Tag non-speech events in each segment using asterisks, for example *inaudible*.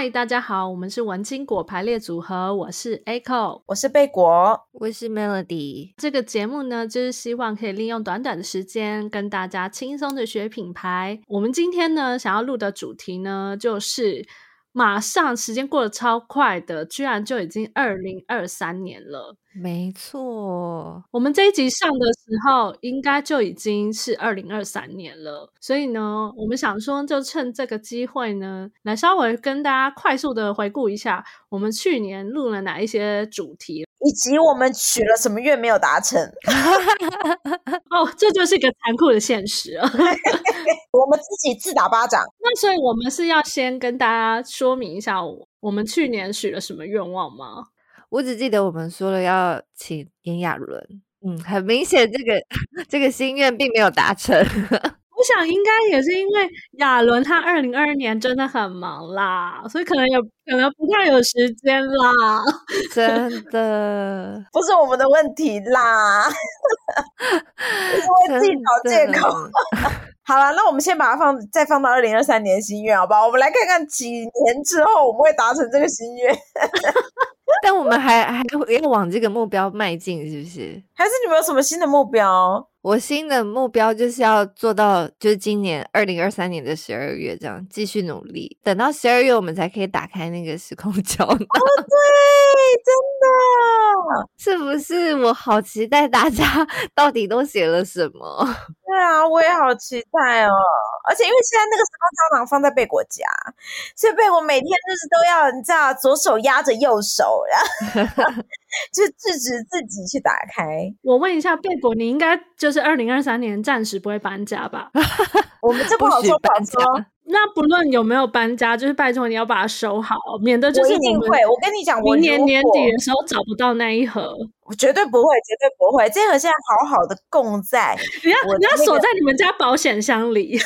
嗨，大家好，我们是文青果排列组合，我是 Echo，我是贝果，我是 Melody。这个节目呢，就是希望可以利用短短的时间跟大家轻松的学品牌。我们今天呢，想要录的主题呢，就是。马上时间过得超快的，居然就已经二零二三年了。没错，我们这一集上的时候，应该就已经是二零二三年了。所以呢，我们想说，就趁这个机会呢，来稍微跟大家快速的回顾一下，我们去年录了哪一些主题。以及我们许了什么愿没有达成？*laughs* 哦，这就是一个残酷的现实啊！*laughs* 我们自己自打巴掌。那所以，我们是要先跟大家说明一下，我们去年许了什么愿望吗？我只记得我们说了要请炎亚纶，嗯，很明显，这个 *laughs* 这个心愿并没有达成。我想应该也是因为亚纶他二零二二年真的很忙啦，所以可能也可能不太有时间啦。*laughs* 真的不是我们的问题啦，*laughs* 是为自己找借口。*laughs* 好了，那我们先把它放再放到二零二三年心愿，好不好？我们来看看几年之后我们会达成这个心愿。但我们还还要往这个目标迈进，是不是？还是你们有什么新的目标？我新的目标就是要做到，就是今年二零二三年的十二月这样继续努力，等到十二月我们才可以打开那个时空胶囊。*laughs* 哦，对，真的，是不是？我好期待大家到底都写了什么。*laughs* 对啊，我也好期待哦。而且因为现在那个时空胶囊放在贝果家，所以贝果每天就是都要你知道，左手压着右手，然后就制止自己去打开。我问一下贝果，你应该就是二零二三年暂时不会搬家吧？*laughs* 我们这不好说，不好说。那不论有没有搬家，就是拜托你要把它收好，免得就是我一定会。我跟你讲，明年年底的时候找不到那一盒，我绝对不会，绝对不会。这盒现在好好的供在，*laughs* 你要你要锁在你们家保险箱里。*laughs*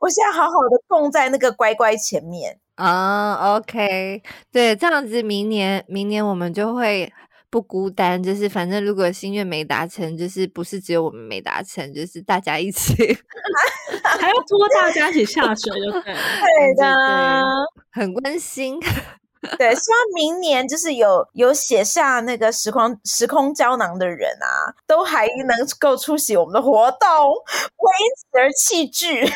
我现在好好的供在那个乖乖前面啊。OK，对，这样子明年明年我们就会。不孤单，就是反正如果心愿没达成，就是不是只有我们没达成，就是大家一起，*laughs* 还要拖大家一起下水，就对，*laughs* 对的，很温馨。对，希望明年就是有有写下那个时空时空胶囊的人啊，都还能够出席我们的活动，为此而弃剧。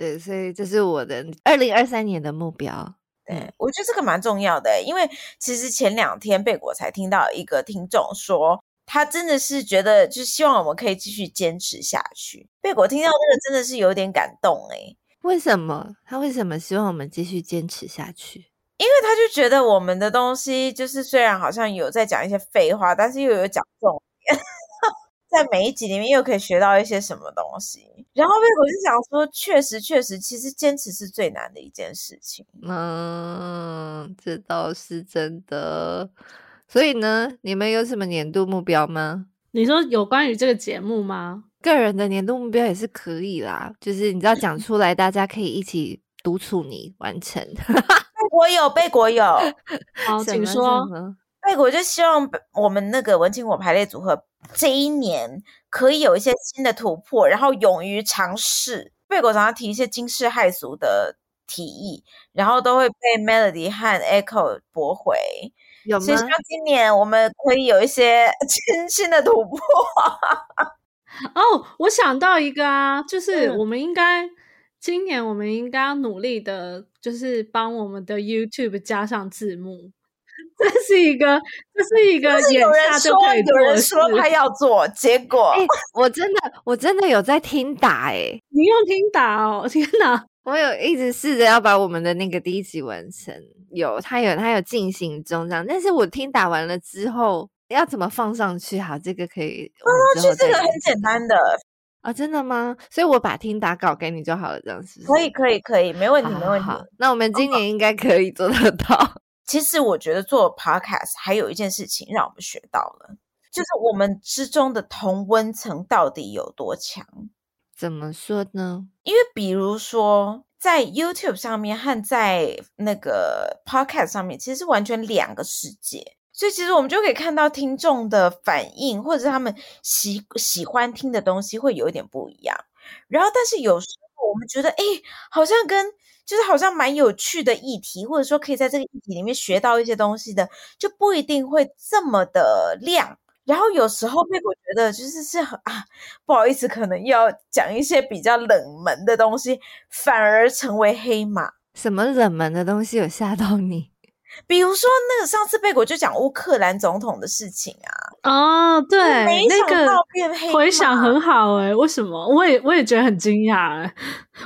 对，所以这是我的二零二三年的目标。对，我觉得这个蛮重要的，因为其实前两天贝果才听到一个听众说，他真的是觉得，就希望我们可以继续坚持下去。贝果听到这个真的是有点感动诶。为什么？他为什么希望我们继续坚持下去？因为他就觉得我们的东西就是虽然好像有在讲一些废话，但是又有讲重点。在每一集里面又可以学到一些什么东西，然后贝果就想说，确实确实，其实坚持是最难的一件事情。嗯，这倒是真的。所以呢，你们有什么年度目标吗？你说有关于这个节目吗？个人的年度目标也是可以啦，就是你知道讲出来，大家可以一起督促你完成。*laughs* 贝果有，贝果 *laughs* 有。好，请说。贝果就希望我们那个文青果排列组合这一年可以有一些新的突破，然后勇于尝试。贝果常常提一些惊世骇俗的提议，然后都会被 Melody 和 Echo 驳回。有吗？所以希望今年我们可以有一些 *laughs* 新新的突破。*laughs* 哦，我想到一个啊，就是我们应该、嗯、今年我们应该要努力的，就是帮我们的 YouTube 加上字幕。*laughs* 这是一个，这是一个眼下就可以做。有人说他要做，结果，欸，我真的，我真的有在听打，欸，*laughs* 诶你用听打哦，天哪！我有一直试着要把我们的那个第一集完成，有，他有，他有进行中这样，但是我听打完了之后，要怎么放上去？好，这个可以放上去，这个很简单的啊，真的吗？所以我把听打稿给你就好了，这样是是？可以，可以，可以，没问题，没问题。那我们今年应该可以做得到。其实我觉得做 podcast 还有一件事情让我们学到了，就是我们之中的同温层到底有多强？怎么说呢？因为比如说在 YouTube 上面和在那个 podcast 上面，其实是完全两个世界，所以其实我们就可以看到听众的反应，或者是他们喜喜欢听的东西会有一点不一样。然后，但是有时我们觉得，哎，好像跟就是好像蛮有趣的议题，或者说可以在这个议题里面学到一些东西的，就不一定会这么的亮。然后有时候被我觉得就是是很啊，不好意思，可能要讲一些比较冷门的东西，反而成为黑马。什么冷门的东西有吓到你？比如说那个上次贝果就讲乌克兰总统的事情啊。哦，对，那个回想很好哎、欸，为什么？我也我也觉得很惊讶哎，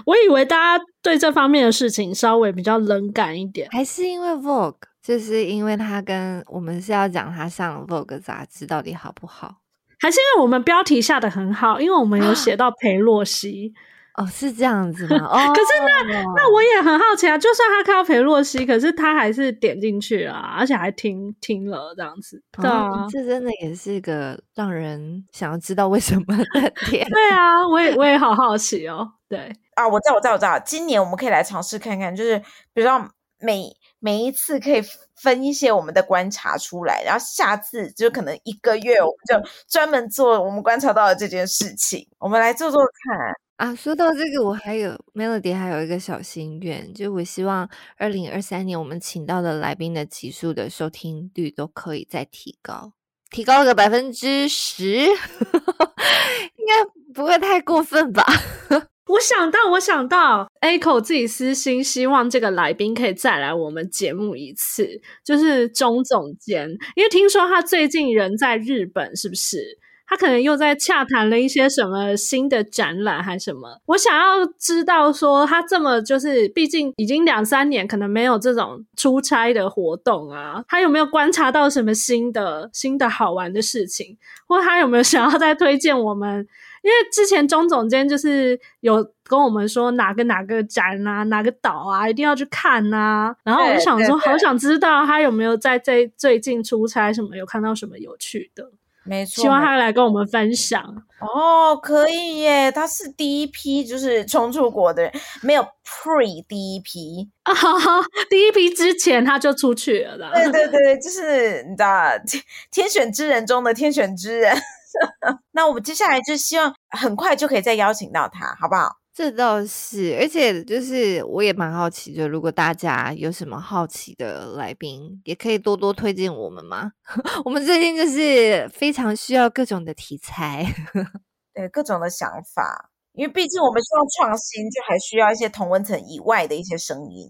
我以为大家对这方面的事情稍微比较冷感一点，还是因为 Vogue，就是因为他跟我们是要讲他上 Vogue 杂志到底好不好，还是因为我们标题下的很好，因为我们有写到裴洛西。哦，是这样子吗？哦，可是那那我也很好奇啊，就算他看到裴洛西，可是他还是点进去了，而且还听听了这样子。对啊，哦，这真的也是一个让人想要知道为什么的点。*laughs* 对啊，我也我也好好奇哦。对啊，我知道，我知道，我知道。今年我们可以来尝试看看，就是比如说每每一次可以分一些我们的观察出来，然后下次就可能一个月我们就专门做我们观察到的这件事情，我们来做做看。啊，说到这个，我还有 Melody 还有一个小心愿，就我希望二零二三年我们请到的来宾的集数的收听率都可以再提高，提高个百分之十，*laughs* 应该不会太过分吧？*laughs* 我想到，我想到，Echo 自己私心希望这个来宾可以再来我们节目一次，就是钟总监，因为听说他最近人在日本，是不是？他可能又在洽谈了一些什么新的展览还是什么？我想要知道说他这么就是，毕竟已经两三年，可能没有这种出差的活动啊。他有没有观察到什么新的、新的好玩的事情？或他有没有想要再推荐我们？因为之前钟总监就是有跟我们说哪个哪个展啊，哪个岛啊，一定要去看啊。然后我就想说，好想知道他有没有在这最近出差什么，有看到什么有趣的。没错，希望他来跟我们分享哦，可以耶！他是第一批就是冲出国的人，没有 pre 第一批啊，*laughs* 第一批之前他就出去了啦。对对对，就是 *laughs* 你知道，天天选之人中的天选之人。*laughs* 那我们接下来就希望很快就可以再邀请到他，好不好？这倒是，而且就是我也蛮好奇，就如果大家有什么好奇的来宾，也可以多多推荐我们嘛。*laughs* 我们最近就是非常需要各种的题材，*laughs* 对，各种的想法，因为毕竟我们需要创新，就还需要一些同温层以外的一些声音。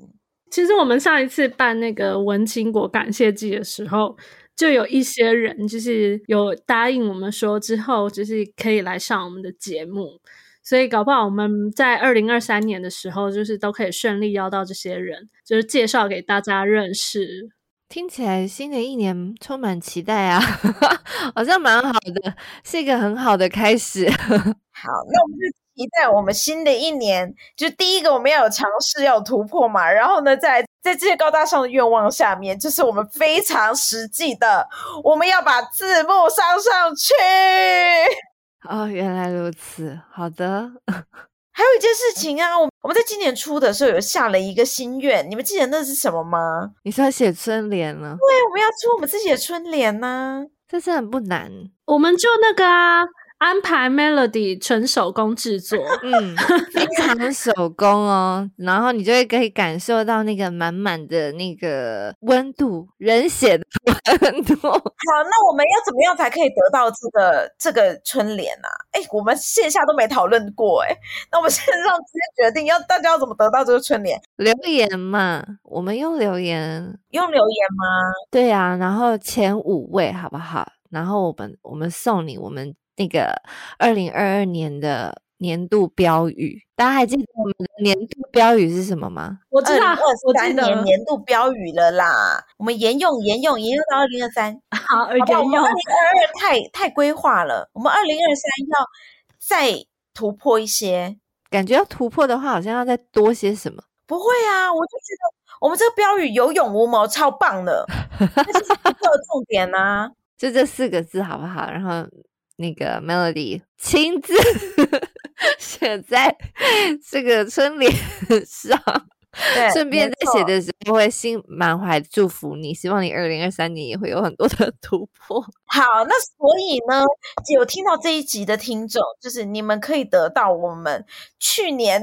其实我们上一次办那个文青果感谢祭的时候，就有一些人就是有答应我们说，之后就是可以来上我们的节目。所以搞不好我们在二零二三年的时候，就是都可以顺利邀到这些人，就是介绍给大家认识。听起来新的一年充满期待啊，*laughs* 好像蛮好的，是一个很好的开始。*laughs* 好，那我们就期待我们新的一年，就第一个我们要有尝试，要有突破嘛。然后呢，在在这些高大上的愿望下面，就是我们非常实际的，我们要把字幕上上去。哦，原来如此。好的，*laughs* 还有一件事情啊，我我们在今年初的时候有下了一个心愿，你们记得那是什么吗？你说写春联了？对，我们要出我们自己的春联呢、啊，这是很不难，我们就那个啊。安排 Melody 纯手工制作，嗯，非常手工哦，然后你就会可以感受到那个满满的那个温度，人血的温度。好，那我们要怎么样才可以得到这个这个春联啊？哎，我们线下都没讨论过，哎，那我们线上直接决定要大家要怎么得到这个春联？留言嘛，我们用留言，用留言吗？对啊，然后前五位好不好？然后我们我们送你我们。那个二零二二年的年度标语，大家还记得我们的年度标语是什么吗？我知道，我三年年度标语了啦。我们沿用沿用沿用到二零二三，*laughs* 好，沿用。二零二二太太规划了，我们二零二三要再突破一些。感觉要突破的话，好像要再多些什么？不会啊，我就觉得我们这个标语有勇无谋，超棒的，这是一个重点啊，*laughs* 就这四个字好不好？然后。那个 Melody 亲自 *laughs* 写在这个春联 *laughs* 上，对，顺便在写的时候会心满怀祝福你，希望你二零二三年也会有很多的 *laughs* 突破。好，那所以呢，有听到这一集的听众，就是你们可以得到我们去年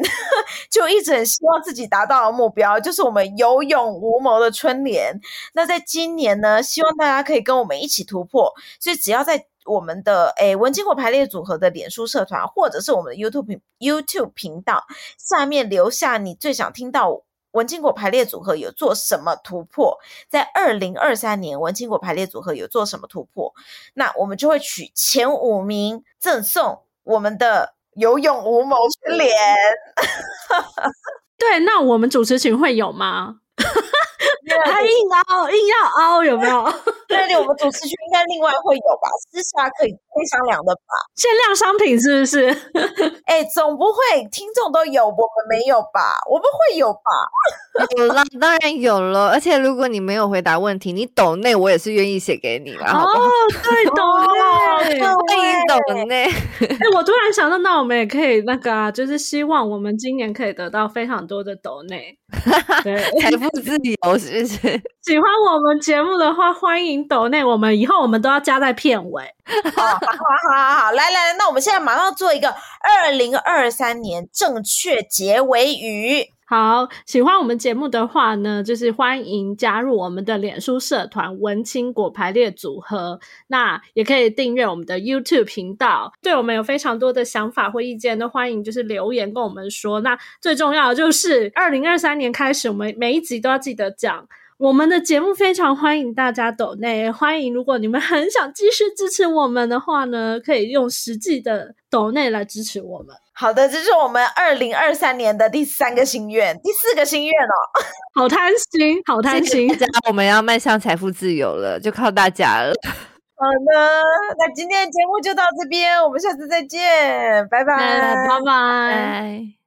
就一直很希望自己达到的目标，就是我们有勇无谋的春联。那在今年呢，希望大家可以跟我们一起突破。所以只要在我们的诶文青果排列组合的脸书社团，或者是我们的 YouTube YouTube 频道下面留下你最想听到文青果排列组合有做什么突破，在二零二三年文青果排列组合有做什么突破，那我们就会取前五名赠送我们的有勇无谋春联。*laughs* 对，那我们主持群会有吗？*laughs* 还硬凹，硬要凹，有没有？对对，我们主持区应该另外会有吧，私下可以可以商量的吧。限量商品是不是？*laughs* 哎，总不会听众都有，我们没有吧？我们会有吧？有啦，当然有了。而且如果你没有回答问题，你抖内我也是愿意写给你了。哦，对，抖内，欢迎抖内。哎，我突然想到，那我们也可以那个啊，就是希望我们今年可以得到非常多的抖内，对，*laughs* 财富自由是不是？*laughs* 喜欢我们节目的话，欢迎抖内。我们以后我们都要加在片尾。*laughs* 好好好好，来来来，那我们现在马上做一个二零二三年正确结尾语。好，喜欢我们节目的话呢，就是欢迎加入我们的脸书社团“文青果排列组合”。那也可以订阅我们的 YouTube 频道。对我们有非常多的想法或意见，都欢迎就是留言跟我们说。那最重要的就是，二零二三年开始，我们每一集都要记得讲。我们的节目非常欢迎大家抖内，欢迎如果你们很想继续支持我们的话呢，可以用实际的抖内来支持我们。好的，这是我们二零二三年的第三个心愿，第四个心愿哦，*laughs* 好贪心，好贪心，大家我们要迈向财富自由了，就靠大家了。好的，那今天的节目就到这边，我们下次再见，拜拜，拜拜。